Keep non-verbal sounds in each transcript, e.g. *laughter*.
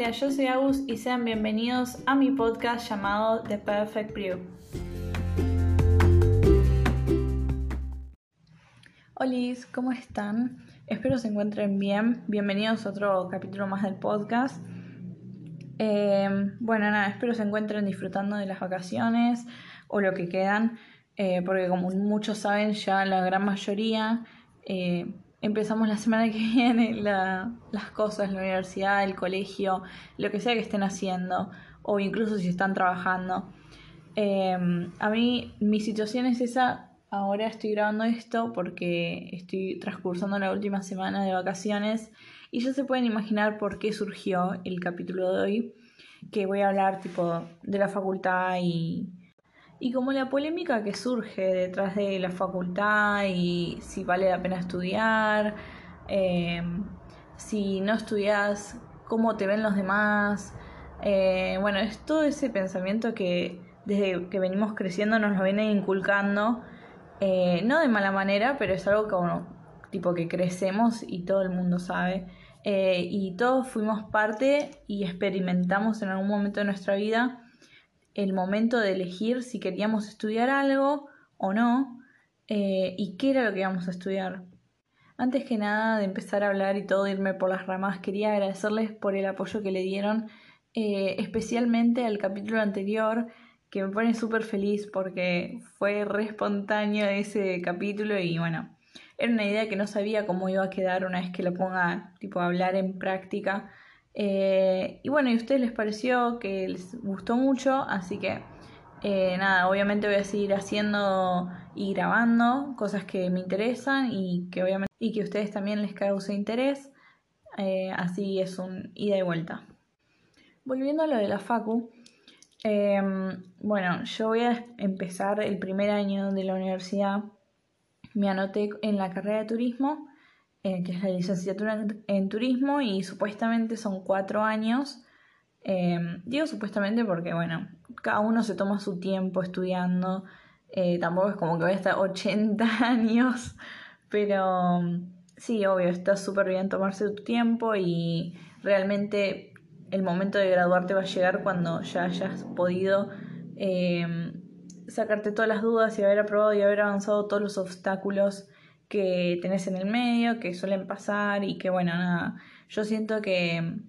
Hola, yo soy Agus y sean bienvenidos a mi podcast llamado The Perfect Brew. Hola, ¿cómo están? Espero se encuentren bien. Bienvenidos a otro capítulo más del podcast. Eh, bueno, nada, espero se encuentren disfrutando de las vacaciones o lo que quedan, eh, porque como muchos saben, ya la gran mayoría eh, empezamos la semana que *laughs* viene las cosas, la universidad, el colegio, lo que sea que estén haciendo, o incluso si están trabajando. Em, a mí mi situación es esa, ahora estoy grabando esto porque estoy transcursando la última semana de vacaciones y ya se pueden imaginar por qué surgió el capítulo de hoy, que voy a hablar tipo de la facultad y y como la polémica que surge detrás de la facultad y si vale la pena estudiar, eh, si no estudias, cómo te ven los demás. Eh, bueno, es todo ese pensamiento que desde que venimos creciendo nos lo viene inculcando, eh, no de mala manera, pero es algo como tipo que crecemos y todo el mundo sabe. y todos fuimos parte y experimentamos en algún momento de nuestra vida el momento de elegir si queríamos estudiar algo o no eh, y qué era lo que íbamos a estudiar. Antes que nada de empezar a hablar y todo irme por las ramas, quería agradecerles por el apoyo que le dieron, eh, especialmente al capítulo anterior, que me pone súper feliz porque fue re espontáneo ese capítulo y bueno, era una idea que no sabía cómo iba a quedar una vez que lo ponga tipo hablar en práctica. Eh, y bueno, y a ustedes les pareció que les gustó mucho, así que eh, nada, obviamente voy a seguir haciendo y grabando cosas que me interesan y que obviamente y que a ustedes también les cause interés. Eh, así es un ida y vuelta. Volviendo a lo de la Facu, bueno, yo voy a empezar el primer año de la universidad. Me anoté en la carrera de turismo eh, que es la licenciatura en, turismo y supuestamente son cuatro años. Em, digo supuestamente porque, bueno, cada uno se toma su tiempo estudiando. Eh, tampoco es como que voy a estar 80 *laughs* años, pero sí, obvio, está súper bien tomarse tu tiempo y realmente el momento de graduarte va a llegar cuando ya hayas podido em, sacarte todas las dudas y haber aprobado y haber avanzado todos los obstáculos que tenés en el medio, que suelen pasar y que bueno, nada, yo siento que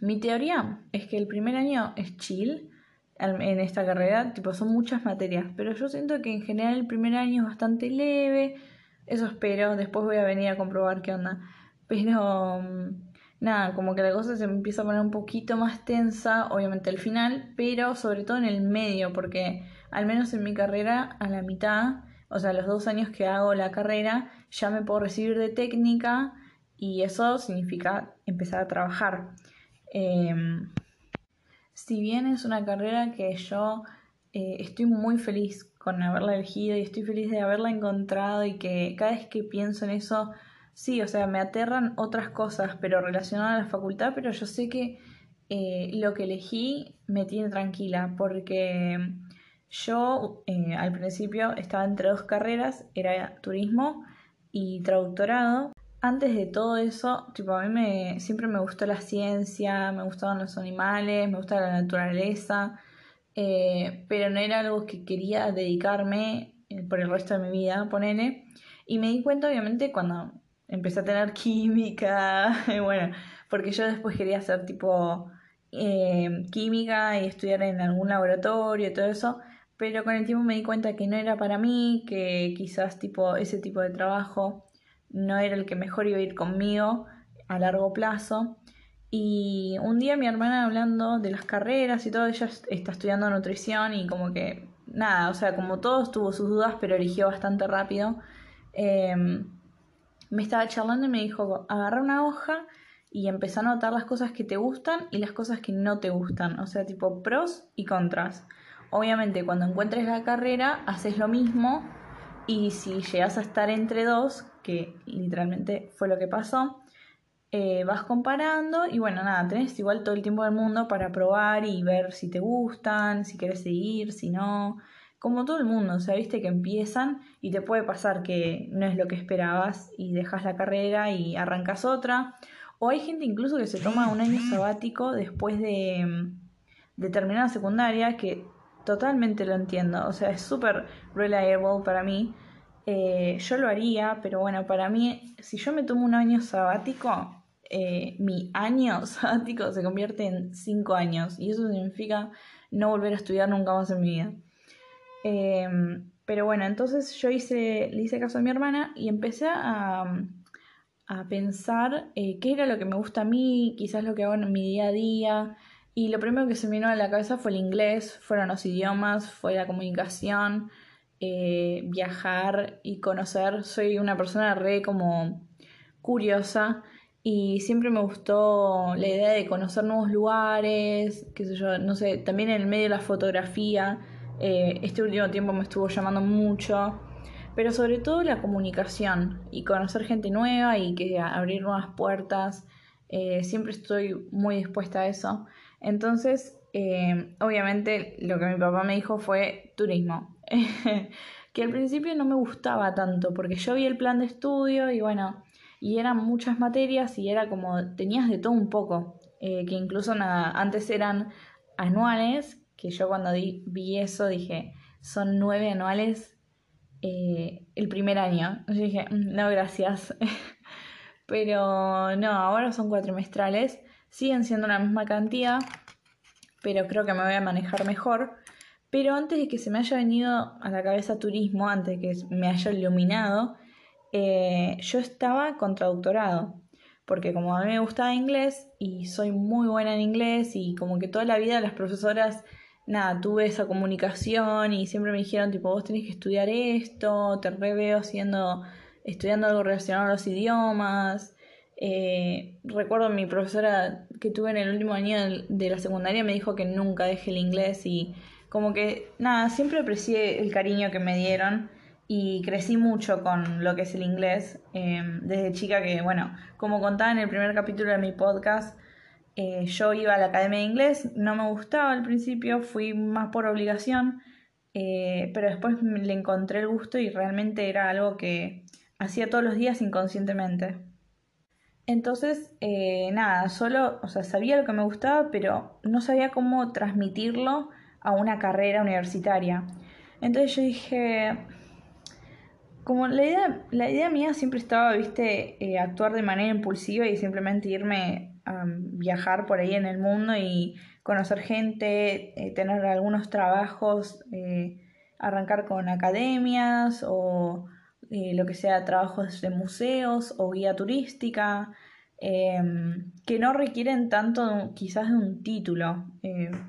mi teoría es que el primer año es chill en esta carrera, tipo son muchas materias, pero yo siento que en general el primer año es bastante leve, eso espero, después voy a venir a comprobar qué onda, pero nada, como que la cosa se empieza a poner un poquito más tensa, obviamente al final, pero sobre todo en el medio, porque al menos en mi carrera a la mitad o sea, los dos años que hago la carrera, ya me puedo recibir de técnica y eso significa empezar a trabajar. Em, si bien es una carrera que yo eh, estoy muy feliz con haberla elegido y estoy feliz de haberla encontrado y que cada vez que pienso en eso, sí, o sea, me aterran otras cosas, pero relacionadas a la facultad, pero yo sé que eh, lo que elegí me tiene tranquila porque yo eh, al principio estaba entre dos carreras, era turismo y traductorado. Antes de todo eso, tipo, a mí me, siempre me gustó la ciencia, me gustaban los animales, me gustaba la naturaleza, eh, pero no era algo que quería dedicarme eh, por el resto de mi vida, ponele. Y me di cuenta, obviamente, cuando empecé a tener química, *laughs* bueno, porque yo después quería hacer tipo química y estudiar en algún laboratorio y todo eso, pero con el tiempo me di cuenta que no era para mí, que quizás tipo ese tipo de trabajo no era el que mejor iba a ir conmigo a largo plazo. Y un día mi hermana hablando de las carreras y todo, ella está estudiando nutrición y como que nada, o sea, como todos tuvo sus dudas, pero eligió bastante rápido. Em, me estaba charlando y me dijo, agarra una hoja y empezá a notar las cosas que te gustan y las cosas que no te gustan, o sea, tipo pros y contras. Obviamente cuando encuentres la carrera haces lo mismo y si llegas a estar entre dos, que literalmente fue lo que pasó, eh, vas comparando y bueno, nada, tenés igual todo el tiempo del mundo para probar y ver si te gustan, si quieres seguir, si no. Como todo el mundo, o sea, viste que empiezan y te puede pasar que no es lo que esperabas y dejas la carrera y arrancas otra. O hay gente incluso que se toma un año sabático después de, de terminar la secundaria, que totalmente lo entiendo. O sea, es súper reliable para mí. Eh, yo lo haría, pero bueno, para mí, si yo me tomo un año sabático, eh, mi año *laughs* sabático se convierte en cinco años. Y eso significa no volver a estudiar nunca más en mi vida. Em, pero bueno, entonces yo hice, le hice caso a mi hermana y empecé a, a pensar eh, qué era lo que me gusta a mí, quizás lo que hago en mi día a día. Y lo primero que se me vino a la cabeza fue el inglés, fueron los idiomas, fue la comunicación, eh, viajar y conocer. Soy una persona re como curiosa y siempre me gustó la idea de conocer nuevos lugares, qué sé yo, no sé, también en el medio de la fotografía. Eh, este último tiempo me estuvo llamando mucho, pero sobre todo la comunicación y conocer gente nueva y que abrir nuevas puertas. Eh, siempre estoy muy dispuesta a eso. Entonces, eh, obviamente lo que mi papá me dijo fue turismo, *laughs* que al principio no me gustaba tanto porque yo vi el plan de estudio y bueno, y eran muchas materias y era como tenías de todo un poco, que incluso antes eran anuales que yo cuando vi eso dije, son nueve anuales eh, el primer año. Yo dije, mm, no, gracias. *laughs* pero no, ahora son cuatrimestrales, siguen siendo la misma cantidad, pero creo que me voy a manejar mejor. Pero antes de que se me haya venido a la cabeza turismo, antes de que me haya iluminado, eh, yo estaba con traductorado porque como a mí me gustaba inglés y soy muy buena en inglés y como que toda la vida las profesoras nada, tuve esa comunicación y siempre me dijeron, tipo, vos tenés que estudiar esto, te reveo siendo, estudiando algo relacionado a los idiomas. Eh, recuerdo mi profesora que tuve en el último año de la secundaria me dijo que nunca dejé el inglés y como que, nada, siempre aprecié el cariño que me dieron y crecí mucho con lo que es el inglés eh, desde chica que, bueno, como contaba en el primer capítulo de mi podcast, eh, yo iba a la academia de inglés, no me gustaba al principio, fui más por obligación, eh, pero después le encontré el gusto y realmente era algo que hacía todos los días inconscientemente. Entonces, eh, nada, solo, o sea, sabía lo que me gustaba, pero no sabía cómo transmitirlo a una carrera universitaria. Entonces yo dije, como la idea, la idea mía siempre estaba, viste, actuar de manera impulsiva y simplemente irme viajar por ahí en el mundo y conocer gente, eh, tener algunos trabajos, eh, arrancar con academias o eh, lo que sea trabajos de museos o guía turística, em, que no requieren tanto quizás de un título,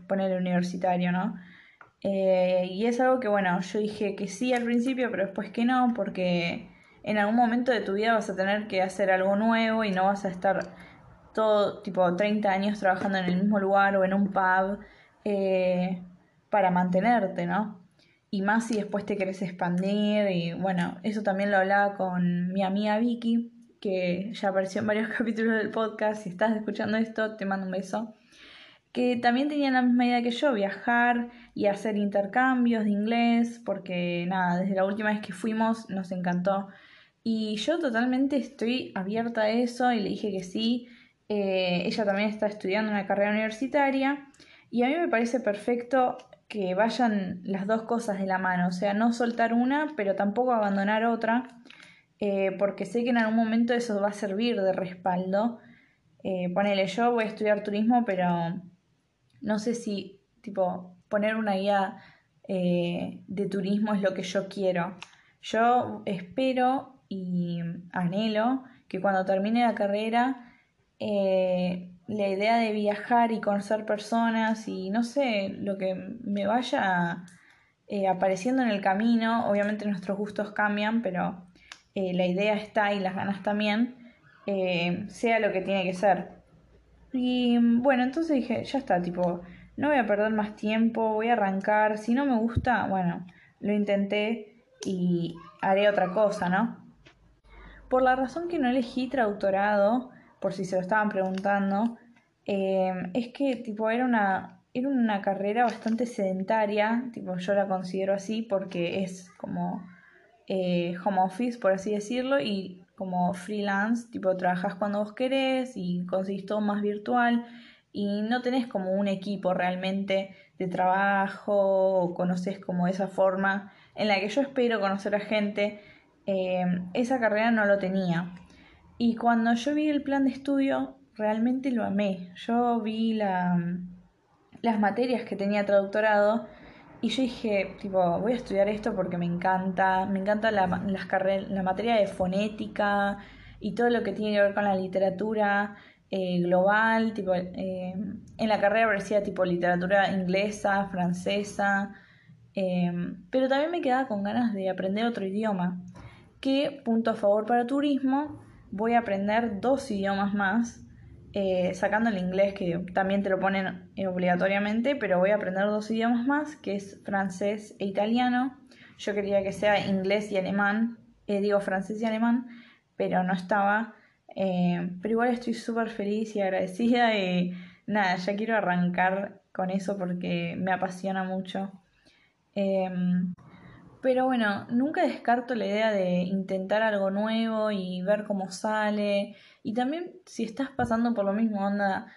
poner universitario, ¿no? y es algo que, bueno, yo dije que sí al principio, pero después que no, porque en algún momento de tu vida vas a tener que hacer algo nuevo y no vas a estar todo tipo 30 años trabajando en el mismo lugar o en un pub eh, para mantenerte, ¿no? Y más si después te querés expandir y bueno, eso también lo hablaba con mi amiga Vicky, que ya apareció en varios *laughs* capítulos del podcast, si estás escuchando esto, te mando un beso, que también tenía la misma idea que yo, viajar y hacer intercambios de inglés, porque nada, desde la última vez que fuimos nos encantó. Y yo totalmente estoy abierta a eso y le dije que sí. Eh, ella también está estudiando una carrera universitaria y a mí me parece perfecto que vayan las dos cosas de la mano, o sea, no soltar una, pero tampoco abandonar otra, eh, porque sé que en algún momento eso va a servir de respaldo. Eh, ponele, yo voy a estudiar turismo, pero no sé si, tipo, poner una guía de turismo es lo que yo quiero. Yo espero y anhelo que cuando termine la carrera eh, la idea de viajar y conocer personas y no sé, lo que me vaya eh, apareciendo en el camino, obviamente nuestros gustos cambian, pero eh, la idea está y las ganas también, sea lo que tiene que ser. Y bueno, entonces dije, ya está, tipo, no voy a perder más tiempo, voy a arrancar, si no me gusta, bueno, lo intenté y haré otra cosa, ¿no? Por la razón que no elegí traductorado, por si se lo estaban preguntando, eh, es que tipo era una, era una carrera bastante sedentaria, tipo yo la considero así porque es como eh, home office, por así decirlo, y como freelance, tipo trabajas cuando vos querés y conseguís todo más virtual y no tenés como un equipo realmente de trabajo o conoces como esa forma en la que yo espero conocer a gente, eh, esa carrera no lo tenía. Y cuando yo vi el plan de estudio, realmente lo amé. Yo vi la, las materias que tenía traductorado y yo dije, tipo, voy a estudiar esto porque me encanta, me encanta la, la materia de fonética y todo lo que tiene que ver con la literatura eh, global, tipo, eh, en la carrera parecía tipo literatura inglesa, francesa, eh, pero también me quedaba con ganas de aprender otro idioma. Que, punto a favor para turismo, voy a aprender dos idiomas más eh, sacando el inglés que también te lo ponen eh, obligatoriamente, pero voy a aprender dos idiomas más, que es francés e italiano. Yo quería que sea inglés y alemán, eh, digo francés y alemán, pero no estaba. pero igual estoy súper feliz y agradecida y nada, ya quiero arrancar con eso porque me apasiona mucho. Pero bueno, nunca descarto la idea de intentar algo nuevo y ver cómo sale. Y también si estás pasando por lo mismo, onda,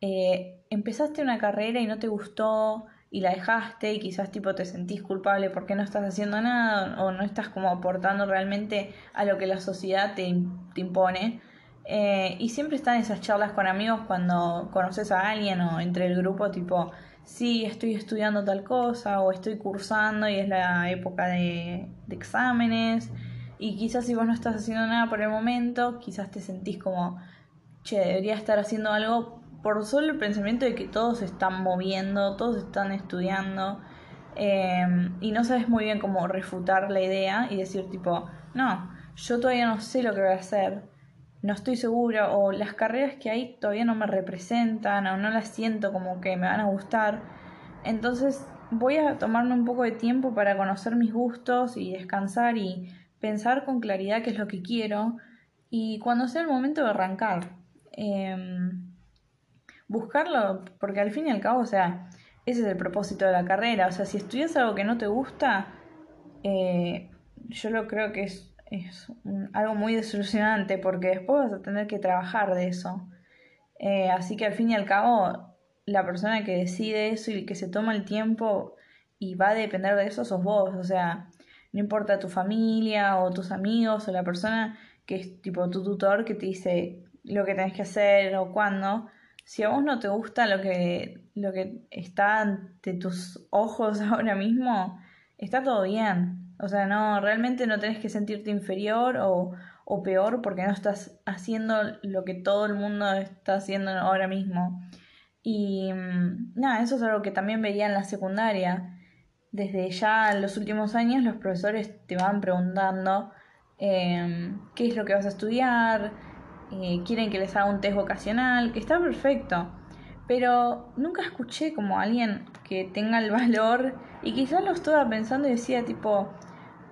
eh, empezaste una carrera y no te gustó y la dejaste y quizás tipo te sentís culpable porque no estás haciendo nada o no estás como aportando realmente a lo que la sociedad te, te impone. Eh, y siempre están esas charlas con amigos cuando conoces a alguien o entre el grupo tipo sí, estoy estudiando tal cosa o estoy cursando y es la época de, exámenes y quizás si vos no estás haciendo nada por el momento, quizás te sentís como, che, debería estar haciendo algo por solo el pensamiento de que todos se están moviendo, todos están estudiando em, y no sabes muy bien cómo refutar la idea y decir tipo, no, yo todavía no sé lo que voy a hacer, no estoy segura o las carreras que hay todavía no me representan o no las siento como que me van a gustar. Entonces voy a tomarme un poco de tiempo para conocer mis gustos y descansar y pensar con claridad qué es lo que quiero y cuando sea el momento de arrancar. Em, buscarlo, porque al fin y al cabo, o sea, ese es el propósito de la carrera. O sea, si estudias algo que no te gusta, eh, yo lo creo que es es algo muy desilusionante porque después vas a tener que trabajar de eso. Eh, así que al fin y al cabo, la persona que decide eso y que se toma el tiempo y va a depender de eso sos vos. O sea, no importa tu familia o tus amigos o la persona que es tipo tu tutor que te dice lo que tenés que hacer o cuándo. Si a vos no te gusta lo que, lo que está ante tus ojos *laughs* ahora mismo, está todo bien. O sea, no, realmente no tenés que sentirte inferior o, o peor porque no estás haciendo lo que todo el mundo está haciendo ahora mismo. Y mm, nada, eso es algo que también veía en la secundaria. Desde ya en los últimos años los profesores te van preguntando em, qué es lo que vas a estudiar, eh, quieren que les haga un test vocacional, que está perfecto. Pero nunca escuché como alguien que tenga el valor y quizás lo estaba pensando y decía tipo,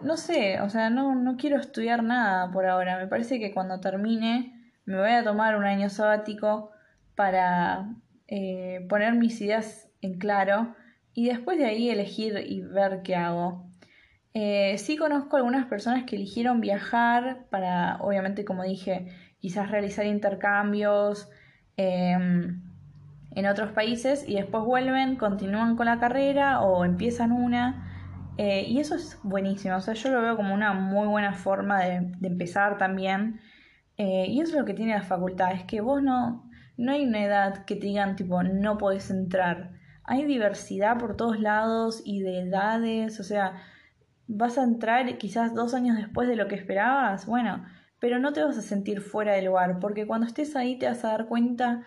no sé, o sea, no, no quiero estudiar nada por ahora. Me parece que cuando termine me voy a tomar un año sabático para eh, poner mis ideas en claro y después de ahí elegir y ver qué hago. Eh, sí conozco algunas personas que eligieron viajar para, obviamente, como dije, quizás realizar intercambios em, en otros países y después vuelven, continúan con la carrera o empiezan una eh, y eso es buenísimo, o sea, yo lo veo como una muy buena forma de, empezar también. Eh, y eso es lo que tiene la facultad, es que vos no, no hay una edad que te digan tipo no podés entrar. Hay diversidad por todos lados y de edades, o sea, vas a entrar quizás dos años después de lo que esperabas, bueno, pero no te vas a sentir fuera del lugar, porque cuando estés ahí te vas a dar cuenta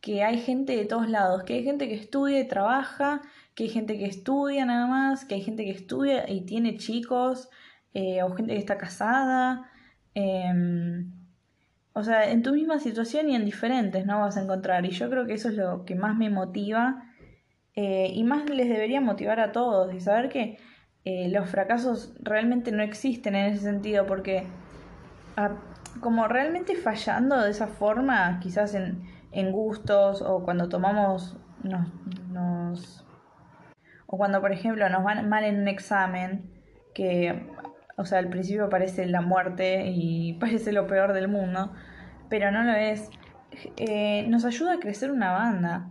que hay gente de todos lados, que hay gente que estudia y trabaja que hay gente que estudia nada más, que hay gente que estudia y tiene chicos, eh, o gente que está casada. Em, o sea, en tu misma situación y en diferentes, ¿no? Vas a encontrar. Y yo creo que eso es lo que más me motiva eh, y más les debería motivar a todos y saber que eh, los fracasos realmente no existen en ese sentido porque como realmente fallando de esa forma, quizás en, en gustos o cuando tomamos, nos o cuando, por ejemplo, nos van mal en un examen, que O sea, al principio parece la muerte y *laughs* parece lo peor del mundo, pero no lo es. Eh, nos ayuda a crecer una banda.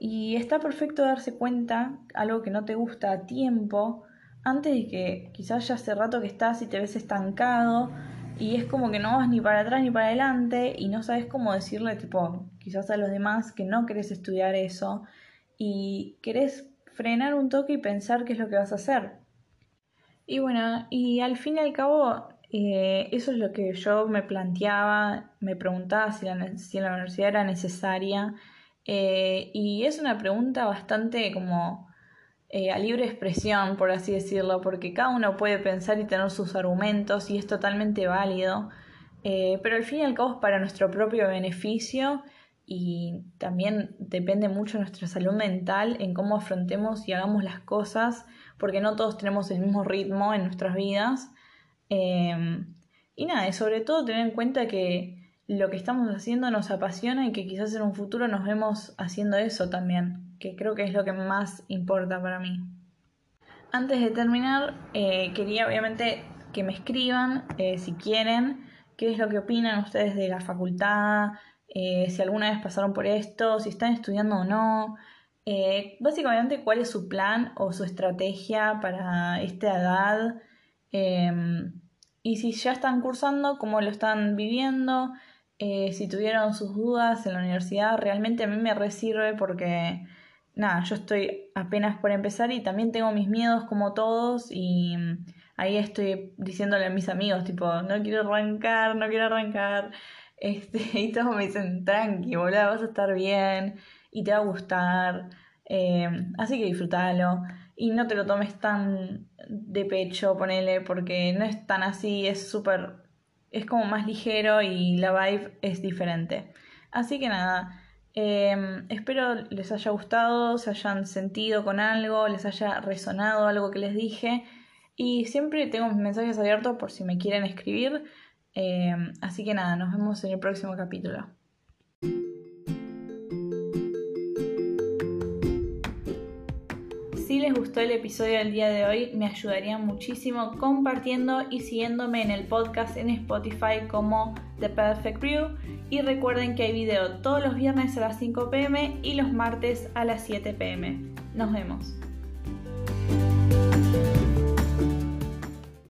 Y está perfecto darse cuenta, algo que no te gusta a tiempo, antes de que quizás ya hace rato que estás y te ves estancado y es como que no vas ni para atrás ni para adelante y no sabes cómo decirle, tipo, quizás a los demás que no querés estudiar eso y querés frenar un toque y pensar qué es lo que vas a hacer. Y bueno, y al fin y al cabo, eh, eso es lo que yo me planteaba, me preguntaba si la, si la universidad era necesaria. Eh, y es una pregunta bastante como eh, a libre expresión, por así decirlo, porque cada uno puede pensar y tener sus argumentos y es totalmente válido, pero al fin y al cabo es para nuestro propio beneficio y también depende mucho nuestra salud mental en cómo afrontemos y hagamos las cosas, porque no todos tenemos el mismo ritmo en nuestras vidas. Em, y nada, y sobre todo tener en cuenta que lo que estamos haciendo nos apasiona y que quizás en un futuro nos vemos haciendo eso también que creo que es lo que más importa para mí. Antes de terminar, eh, quería obviamente que me escriban eh, si quieren, qué es lo que opinan ustedes de la facultad, eh, si alguna vez pasaron por esto, si están estudiando o no. básicamente, cuál es su plan o su estrategia para esta edad. Em, y si ya están cursando, cómo lo están viviendo. si tuvieron sus dudas en la universidad, realmente a mí me resirve porque nada, yo estoy apenas por empezar y también tengo mis miedos como todos y mm, ahí estoy diciéndole a mis amigos, tipo, no quiero arrancar, no quiero arrancar. Este, *laughs* y todos me dicen, tranqui, boludo, vas a estar bien y te va a gustar. Em, así que disfrútalo y no te lo tomes tan de pecho, ponele, porque no es tan así, es súper, es como más ligero y la vibe es diferente. Así que nada, Em, espero les haya gustado, se hayan sentido con algo, les haya resonado algo que les dije. Y siempre tengo mis mensajes abiertos por si me quieren escribir. Em, así que nada, nos vemos en el próximo capítulo. Si les gustó el episodio del día de hoy, me ayudaría muchísimo compartiendo y siguiéndome en el podcast en Spotify como The Perfect Brew y recuerden que hay video todos los viernes a las 5 pm y los martes a las 7 pm. Nos vemos.